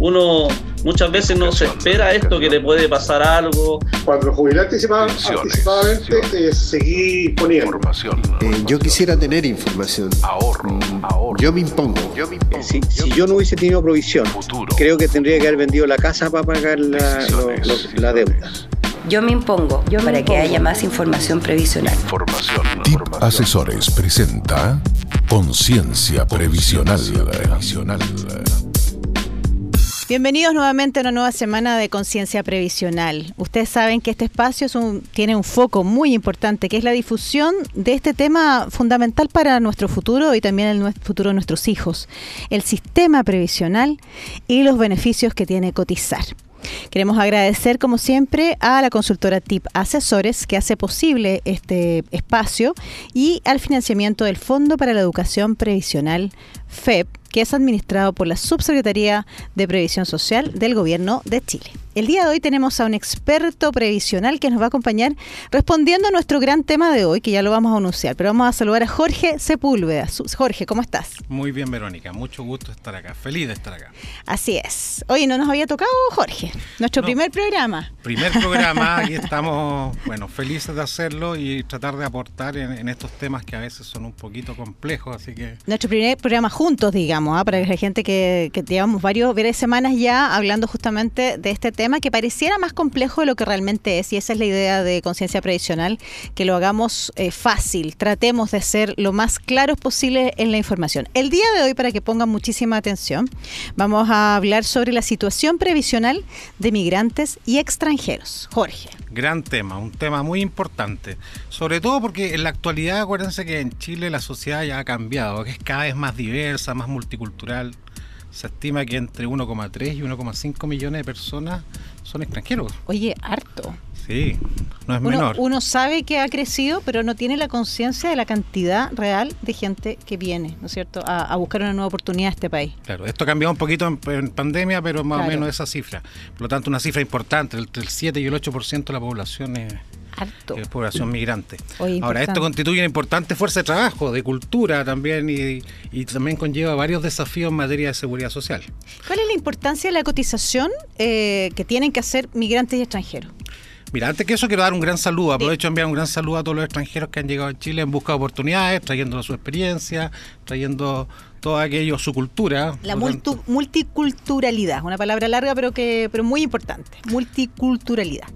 uno muchas veces no se espera esto, que le puede pasar algo. Cuando jubilé anticipadamente, eh, seguí poniendo. Eh, yo quisiera tener información. Ahorro, mm, ahorro. Yo me impongo. Yo me impongo. Si, si, yo no hubiese tenido provisión, creo que tendría que haber vendido la casa para pagar la, la deuda. Yo me impongo yo para que haya más información previsional. Formación. TIP Asesores presenta Conciencia Previsional. previsional. Bienvenidos nuevamente a una nueva semana de conciencia previsional. Ustedes saben que este espacio tiene un foco muy importante, que es la difusión de este tema fundamental para nuestro futuro y también el futuro de nuestros hijos, el sistema previsional y los beneficios que tiene cotizar. Queremos agradecer, como siempre, a la consultora TIP Asesores que hace posible este espacio y al financiamiento del Fondo para la Educación Previsional FEP que es administrado por la Subsecretaría de Previsión Social del Gobierno de Chile. El día de hoy tenemos a un experto previsional que nos va a acompañar respondiendo a nuestro gran tema de hoy, que ya lo vamos a anunciar. Pero vamos a saludar a Jorge Sepúlveda. Jorge, ¿cómo estás? Muy bien, Verónica. Mucho gusto estar acá. Feliz de estar acá. Así es. Oye, no nos había tocado, Jorge. Nuestro primer programa. Primer programa. Aquí estamos, bueno, felices de hacerlo y tratar de aportar en, estos temas que a veces son un poquito complejos. Así que. Nuestro primer programa juntos, digamos, ¿ah? para la gente que, que llevamos varios, varias semanas ya hablando justamente de este tema que pareciera más complejo de lo que realmente es, y esa es la idea de conciencia previsional, que lo hagamos eh, fácil, tratemos de ser lo más claros posible en la información. El día de hoy, para que pongan muchísima atención, vamos a hablar sobre la situación previsional de migrantes y extranjeros. Jorge. Gran tema, un tema muy importante, sobre todo porque en la actualidad acuérdense que en Chile la sociedad ya ha cambiado, que es cada vez más diversa, más multicultural se estima que entre 1,3 y 1,5 millones de personas son extranjeros. Oye, harto. Sí, no es uno, menor. Uno sabe que ha crecido, pero no tiene la conciencia de la cantidad real de gente que viene, ¿no es cierto?, a, buscar una nueva oportunidad a este país. Claro, esto ha cambiado un poquito en, pandemia, pero más o menos esa cifra. Por lo tanto, una cifra importante, entre el 7 y el 8% de la población es es población migrante. Ahora, esto constituye una importante fuerza de trabajo, de cultura también, y, también conlleva varios desafíos en materia de seguridad social. ¿Cuál es la importancia de la cotización eh, que tienen que hacer migrantes y extranjeros? Mira, antes que eso quiero dar un gran saludo, aprovecho de enviar un gran saludo a todos los extranjeros que han llegado a Chile en busca de oportunidades, trayendo su experiencia, trayendo todo aquello, su cultura. La multiculturalidad, una palabra larga pero que pero muy importante, multiculturalidad.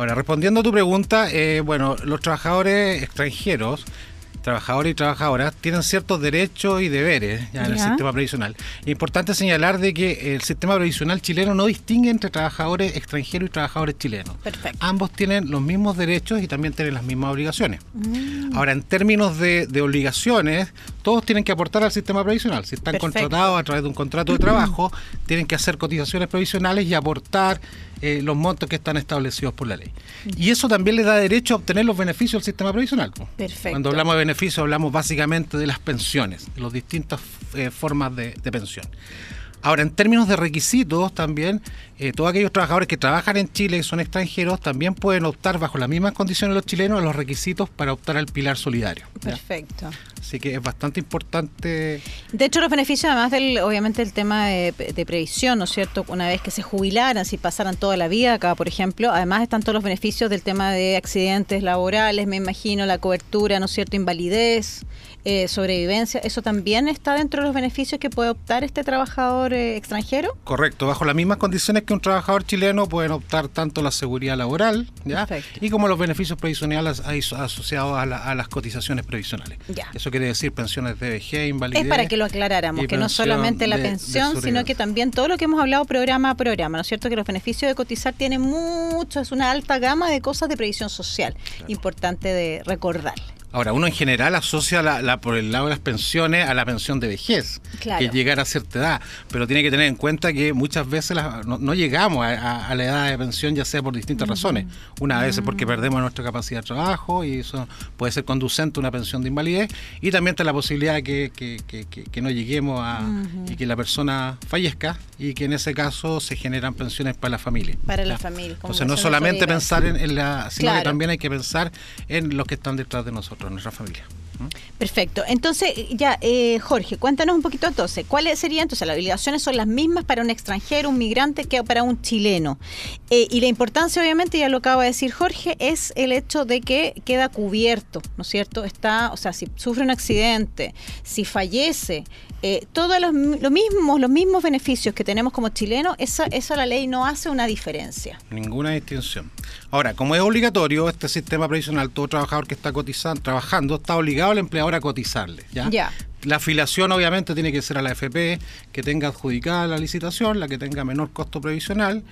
Ahora, respondiendo a tu pregunta, eh, bueno, los trabajadores extranjeros trabajadores y trabajadoras tienen ciertos derechos y deberes en el sistema previsional. Es importante señalar de que el sistema previsional chileno no distingue entre trabajadores extranjeros y trabajadores chilenos. Ambos tienen los mismos derechos y también tienen las mismas obligaciones. Mm. Ahora, en términos de, obligaciones, todos tienen que aportar al sistema previsional. Si están contratados a través de un contrato de trabajo, tienen que hacer cotizaciones previsionales y aportar eh, los montos que están establecidos por la ley. Y eso también les da derecho a obtener los beneficios del sistema previsional. Perfecto. Cuando hablamos de beneficios hablamos básicamente de las pensiones, de las distintas eh, formas de, de pensión. Ahora, en términos de requisitos también, eh, todos aquellos trabajadores que trabajan en Chile y son extranjeros también pueden optar bajo las mismas condiciones los chilenos a los requisitos para optar al pilar solidario. Perfecto. Así que es bastante importante. De hecho, los beneficios, además del, obviamente, el tema de, previsión, ¿no es cierto? Una vez que se jubilaran, si pasaran toda la vida acá, por ejemplo, además están todos los beneficios del tema de accidentes laborales, me imagino, la cobertura, ¿no es cierto? Invalidez, eh, sobrevivencia, ¿eso también está dentro de los beneficios que puede optar este trabajador eh, extranjero? Correcto, bajo las mismas condiciones que un trabajador chileno pueden optar tanto la seguridad laboral ¿ya? y como los beneficios previsionales asociados a, las cotizaciones previsionales. Eso quiere decir pensiones de vejez, invalidez. Es para que lo aclaráramos, que no solamente la pensión, sino que también todo lo que hemos hablado programa a programa, ¿no es cierto? Que los beneficios de cotizar tienen mucho, es una alta gama de cosas de previsión social, importante de recordarle. Ahora, uno en general asocia la, por el lado de las pensiones a la pensión de vejez, que es llegar a cierta edad, pero tiene que tener en cuenta que muchas veces no, llegamos a, la edad de pensión, ya sea por distintas razones. Una vez porque perdemos nuestra capacidad de trabajo y eso puede ser conducente a una pensión de invalidez, y también está la posibilidad de que, no lleguemos a y que la persona fallezca y que en ese caso se generan pensiones para la familia. Para la familia. Entonces no solamente pensar en, la, sino que también hay que pensar en los que están detrás de nosotros nuestra familia. Perfecto. Entonces, ya, eh, Jorge, cuéntanos un poquito entonces, ¿cuáles serían, entonces, las obligaciones son las mismas para un extranjero, un migrante, que para un chileno? Eh, y la importancia, obviamente, ya lo acaba de decir Jorge, es el hecho de que queda cubierto, ¿no es cierto? Está, o sea, si sufre un accidente, si fallece, eh, todos los, mismos, los mismos beneficios que tenemos como chilenos, esa, eso la ley no hace una diferencia. Ninguna distinción. Ahora, como es obligatorio, este sistema previsional, todo trabajador que está cotizando, trabajando, está obligado al empleador a cotizarle. ¿ya? La afiliación obviamente tiene que ser a la FP, que tenga adjudicada la licitación, la que tenga menor costo previsional.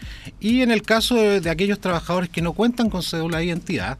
Y en el caso de aquellos trabajadores que no cuentan con cédula de identidad,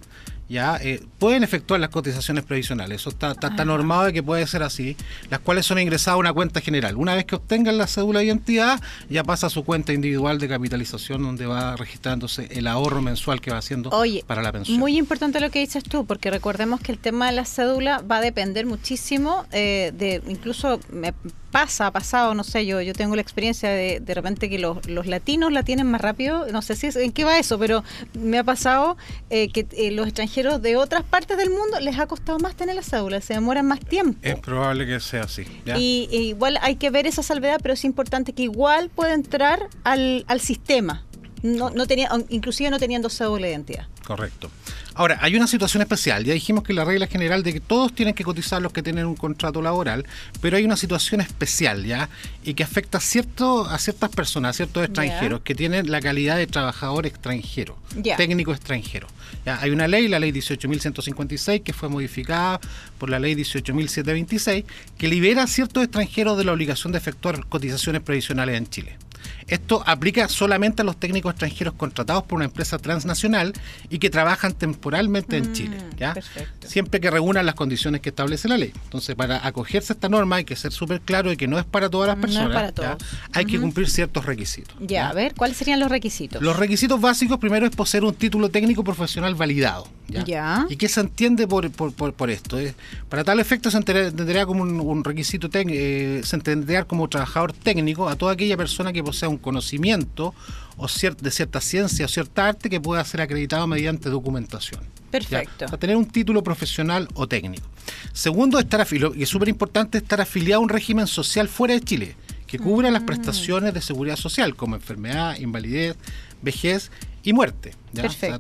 ya eh, pueden efectuar las cotizaciones previsionales. Eso está, está, normado de que puede ser así, las cuales son ingresadas a una cuenta general. Una vez que obtengan la cédula de identidad, ya pasa a su cuenta individual de capitalización, donde va registrándose el ahorro mensual que va haciendo para la pensión. Muy importante lo que dices tú, porque recordemos que el tema de la cédula va a depender muchísimo eh, de, incluso me pasa, ha pasado, no sé, yo yo tengo la experiencia de de repente que los, los latinos la tienen más rápido, no sé si en qué va eso, pero me ha pasado eh, que los extranjeros de otras partes del mundo les ha costado más tener la cédula, se demoran más tiempo. Es probable que sea así. Y, igual hay que ver esa salvedad, pero es importante que igual pueda entrar al, al sistema. No, no tenía, inclusive no teniendo cédula de identidad. Correcto. Ahora, hay una situación especial. Ya dijimos que la regla general de que todos tienen que cotizar los que tienen un contrato laboral, pero hay una situación especial, ¿ya? Y que afecta a, cierto, a ciertas personas, a ciertos extranjeros, que tienen la calidad de trabajador extranjero, técnico extranjero. ¿ya? Hay una ley, la ley 18.156, que fue modificada por la ley 18.726, que libera a ciertos extranjeros de la obligación de efectuar cotizaciones previsionales en Chile. Esto aplica solamente a los técnicos extranjeros contratados por una empresa transnacional y que trabajan temporalmente en mm, Chile, ¿ya? Siempre que reúnan las condiciones que establece la ley. Entonces, para acogerse a esta norma hay que ser súper claro de que no es para todas las personas. Hay que cumplir ciertos requisitos. Ya, a ver, ¿cuáles serían los requisitos? Los requisitos básicos primero es poseer un título técnico profesional validado. ¿ya? ¿Y qué se entiende por, por, esto? para tal efecto se entendería como un, requisito eh, se entendería como trabajador técnico a toda aquella persona que posea un conocimiento o de cierta ciencia o cierta arte que pueda ser acreditado mediante documentación. Perfecto. Para tener un título profesional o técnico. Segundo, estar afiliado, y es súper importante estar afiliado a un régimen social fuera de Chile, que cubra las mm. prestaciones de seguridad social, como enfermedad, invalidez, vejez y muerte.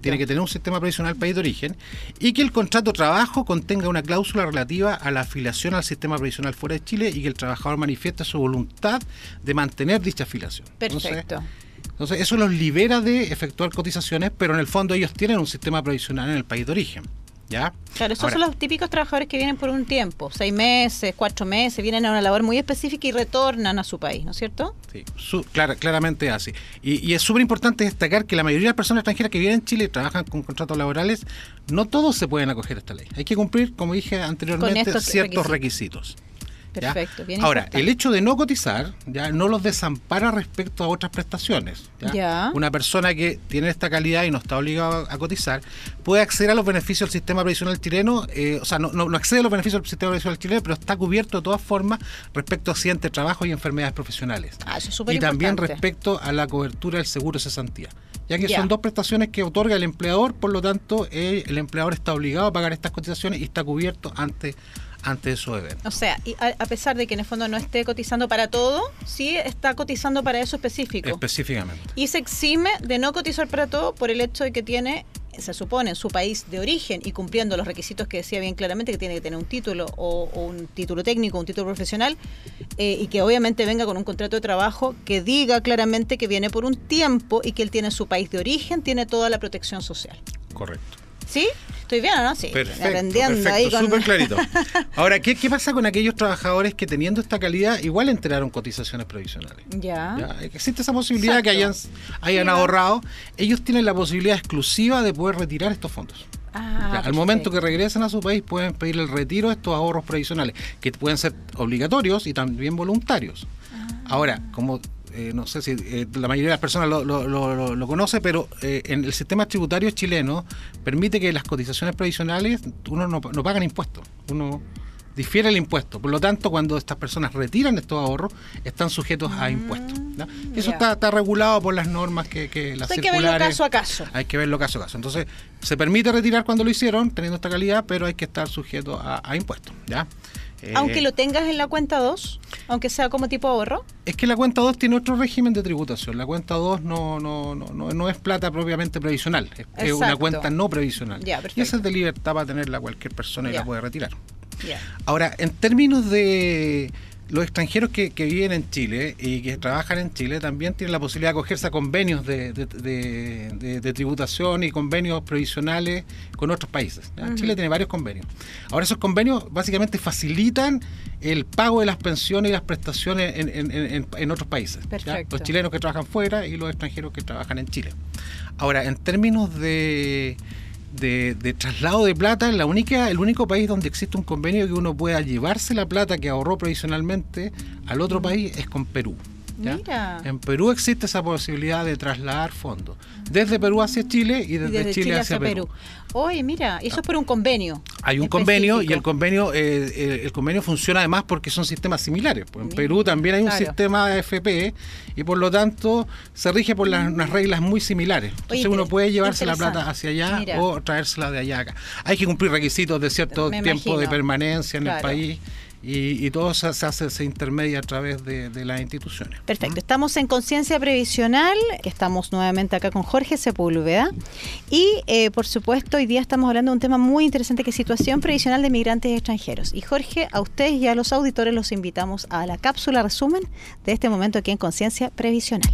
tiene que tener un sistema previsional país de origen y que el contrato de trabajo contenga una cláusula relativa a la afiliación al sistema previsional fuera de Chile y que el trabajador manifieste su voluntad de mantener dicha afiliación. Perfecto. Entonces, eso los libera de efectuar cotizaciones, pero en el fondo ellos tienen un sistema previsional en el país de origen. ¿Ya? Claro, esos son los típicos trabajadores que vienen por un tiempo, seis meses, cuatro meses, vienen a una labor muy específica y retornan a su país, ¿no es cierto? Sí, claramente así. Y, es súper importante destacar que la mayoría de las personas extranjeras que vienen en Chile y trabajan con contratos laborales, no todos se pueden acoger a esta ley. Hay que cumplir, como dije anteriormente, ciertos requisitos. Perfecto, Ahora, el hecho de no cotizar ya no los desampara respecto a otras prestaciones. ¿ya? Una persona que tiene esta calidad y no está obligada a cotizar puede acceder a los beneficios del sistema previsional chileno, eh, o sea, no, no, accede a los beneficios del sistema previsional chileno, pero está cubierto de todas formas respecto a accidentes de trabajo y enfermedades profesionales. Ah, eso es y también respecto a la cobertura del seguro de cesantía ya que son dos prestaciones que otorga el empleador, por lo tanto eh, el empleador está obligado a pagar estas cotizaciones y está cubierto ante ante su evento. O sea, y a, pesar de que en el fondo no esté cotizando para todo, sí está cotizando para eso específico. Específicamente. Y se exime de no cotizar para todo por el hecho de que tiene se supone, su país de origen y cumpliendo los requisitos que decía bien claramente, que tiene que tener un título o, un título técnico, un título profesional, eh, y que obviamente venga con un contrato de trabajo que diga claramente que viene por un tiempo y que él tiene su país de origen, tiene toda la protección social. Correcto. ¿Sí? ¿Estoy bien o no? Sí. Perfecto, ahí súper clarito. Ahora, ¿qué, ¿qué, pasa con aquellos trabajadores que teniendo esta calidad igual enteraron cotizaciones provisionales? Ya. Existe esa posibilidad que hayan, hayan ahorrado. Ellos tienen la posibilidad exclusiva de poder retirar estos fondos. Ah, al momento que regresen a su país pueden pedir el retiro de estos ahorros provisionales, que pueden ser obligatorios y también voluntarios. Ah. Ahora, como eh, no sé si eh, la mayoría de las personas lo, lo, lo, conoce, pero eh, en el sistema tributario chileno permite que las cotizaciones previsionales uno no, no pagan impuestos. Uno difiere el impuesto. Por lo tanto, cuando estas personas retiran estos ahorros, están sujetos a Mm, impuestos. Eso está, está, regulado por las normas que, que las Hay circulares. que verlo caso a caso. Hay que verlo caso a caso. Entonces, se permite retirar cuando lo hicieron, teniendo esta calidad, pero hay que estar sujeto a, a impuestos. ¿ya? Aunque eh, lo tengas en la cuenta 2, aunque sea como tipo ahorro. Es que la cuenta 2 tiene otro régimen de tributación. La cuenta 2 no, no, no, no, no es plata propiamente previsional, es, una cuenta no previsional. Ya, y esa es de libertad para tenerla cualquier persona y ya. la puede retirar. Ya. Ahora, en términos de los extranjeros que, que, viven en Chile y que trabajan en Chile también tienen la posibilidad de acogerse a convenios de, de, de, de tributación y convenios previsionales con otros países. Uh -huh. Chile tiene varios convenios. Ahora, esos convenios básicamente facilitan el pago de las pensiones y las prestaciones en, en, en, en otros países. Los chilenos que trabajan fuera y los extranjeros que trabajan en Chile. Ahora, en términos de de, de, traslado de plata, la única, el único país donde existe un convenio que uno pueda llevarse la plata que ahorró provisionalmente al otro país es con Perú. Mira. En Perú existe esa posibilidad de trasladar fondos desde Perú hacia Chile y desde, y desde Chile, Chile, hacia, Perú. Perú. Oye, mira, eso es por un convenio. Hay un específico. convenio y el convenio eh, el, el, convenio funciona además porque son sistemas similares. Pues en mira, Perú también hay un claro. sistema de FP y por lo tanto se rige por las, unas reglas muy similares. Entonces Oye, uno puede llevarse la plata hacia allá mira. o traérsela de allá acá. Hay que cumplir requisitos de cierto Me tiempo imagino. de permanencia en claro. el país. Y, y, todo se, se, hace, se intermedia a través de, de las instituciones. Perfecto. ¿Mm? Estamos en Conciencia Previsional, estamos nuevamente acá con Jorge Sepúlveda. Y, eh, por supuesto, hoy día estamos hablando de un tema muy interesante que es situación previsional de migrantes extranjeros. Y, Jorge, a ustedes y a los auditores los invitamos a la cápsula resumen de este momento aquí en Conciencia Previsional.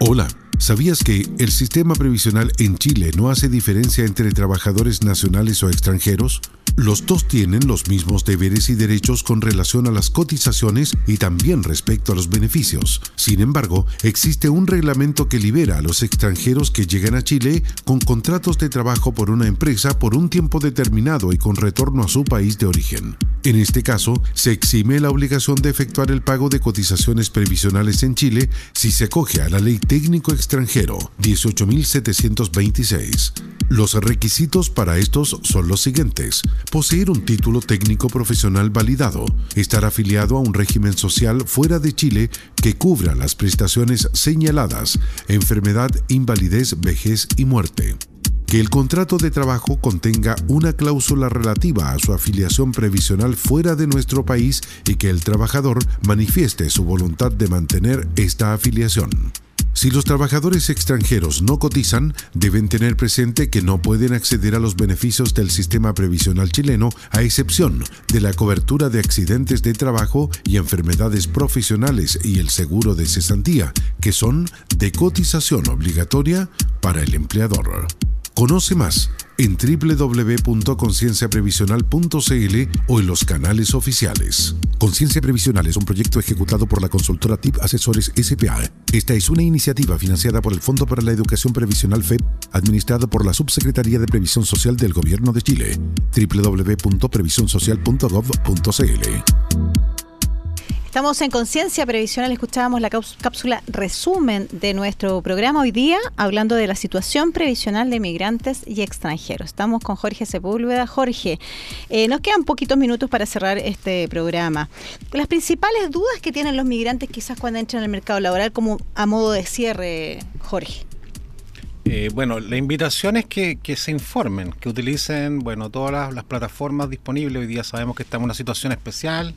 Hola. ¿Sabías que el sistema previsional en Chile no hace diferencia entre trabajadores nacionales o extranjeros? Los dos tienen los mismos deberes y derechos con relación a las cotizaciones y también respecto a los beneficios. Sin embargo, existe un reglamento que libera a los extranjeros que llegan a Chile con contratos de trabajo por una empresa por un tiempo determinado y con retorno a su país de origen. En este caso, se exime la obligación de efectuar el pago de cotizaciones previsionales en Chile si se acoge a la ley técnico extranjero 18.726. Los requisitos para estos son los siguientes. Poseer un título técnico profesional validado, estar afiliado a un régimen social fuera de Chile que cubra las prestaciones señaladas, enfermedad, invalidez, vejez y muerte. Que el contrato de trabajo contenga una cláusula relativa a su afiliación previsional fuera de nuestro país y que el trabajador manifieste su voluntad de mantener esta afiliación. Si los trabajadores extranjeros no cotizan, deben tener presente que no pueden acceder a los beneficios del sistema previsional chileno, a excepción de la cobertura de accidentes de trabajo y enfermedades profesionales y el seguro de cesantía, que son de cotización obligatoria para el empleador. Conoce más en www.concienciaprevisional.cl o en los canales oficiales. Conciencia Previsional es un proyecto ejecutado por la consultora TIP Asesores SPA. Esta es una iniciativa financiada por el Fondo para la Educación Previsional FEP, administrado por la Subsecretaría de Previsión Social del Gobierno de Chile. www.previsionsocial.gov.cl Estamos en Conciencia Previsional, escuchábamos la cápsula resumen de nuestro programa hoy día, hablando de la situación previsional de migrantes y extranjeros. Estamos con Jorge Sepúlveda. Jorge, eh, nos quedan poquitos minutos para cerrar este programa. Las principales dudas que tienen los migrantes quizás cuando entran al mercado laboral, como a modo de cierre, Jorge. Eh, bueno, la invitación es que, que, se informen, que utilicen bueno todas las, plataformas disponibles. Hoy día sabemos que estamos en una situación especial,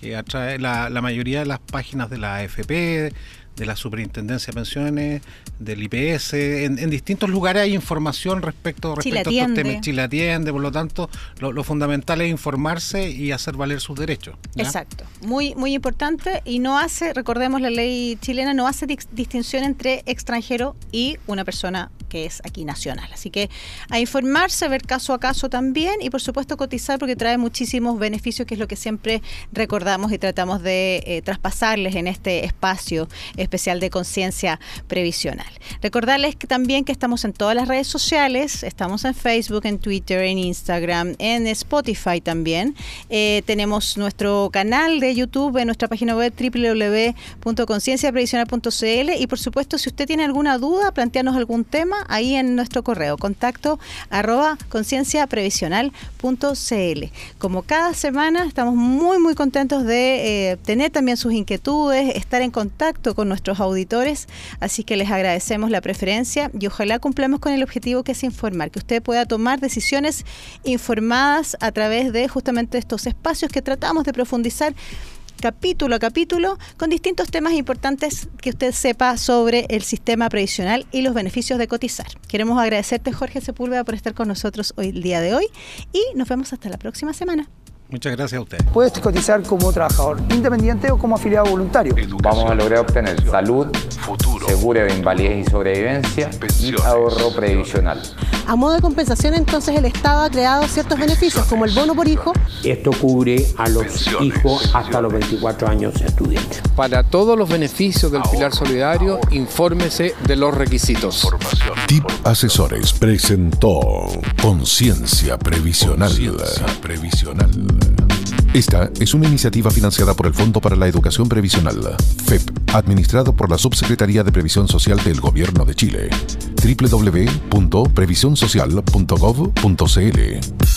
que atrae la, la mayoría de las páginas de la AFP, de la Superintendencia de Pensiones, del IPS, en, en distintos lugares hay información respecto, respecto a estos temas. Chile atiende, por lo tanto, lo, lo, fundamental es informarse y hacer valer sus derechos. ¿ya? Exacto, muy, muy importante y no hace, recordemos la ley chilena, no hace distinción entre extranjero y una persona que es aquí nacional. Así que a informarse, ver caso a caso también y por supuesto cotizar porque trae muchísimos beneficios, que es lo que siempre recordamos y tratamos de eh, traspasarles en este espacio especial de conciencia previsional. Recordarles que también que estamos en todas las redes sociales, estamos en Facebook, en Twitter, en Instagram, en Spotify también. Eh, tenemos nuestro canal de YouTube en nuestra página web www.concienciaprevisional.cl y por supuesto si usted tiene alguna duda, plantearnos algún tema, ahí en nuestro correo, contacto arroba concienciaprevisional.cl. Como cada semana estamos muy muy contentos de eh, tener también sus inquietudes, estar en contacto con nuestros auditores, así que les agradecemos la preferencia y ojalá cumplamos con el objetivo que es informar, que usted pueda tomar decisiones informadas a través de justamente estos espacios que tratamos de profundizar capítulo a capítulo con distintos temas importantes que usted sepa sobre el sistema previsional y los beneficios de cotizar. Queremos agradecerte Jorge Sepúlveda por estar con nosotros hoy el día de hoy y nos vemos hasta la próxima semana. Muchas gracias a usted. Puedes cotizar como trabajador independiente o como afiliado voluntario. Vamos a lograr obtener salud, futuro, seguro de invalidez y sobrevivencia y ahorro previsional. A modo de compensación, entonces, el Estado ha creado ciertos beneficios, como el bono por hijo. Esto cubre a los hijos hasta los 24 años estudiantes. Para todos los beneficios del Pilar Solidario, infórmese de los requisitos. TIP Asesores presentó Conciencia Previsional. Previsional. Esta es una iniciativa financiada por el Fondo para la Educación Previsional, FEP, administrado por la Subsecretaría de Previsión Social del Gobierno de Chile. www.previsionsocial.gov.cl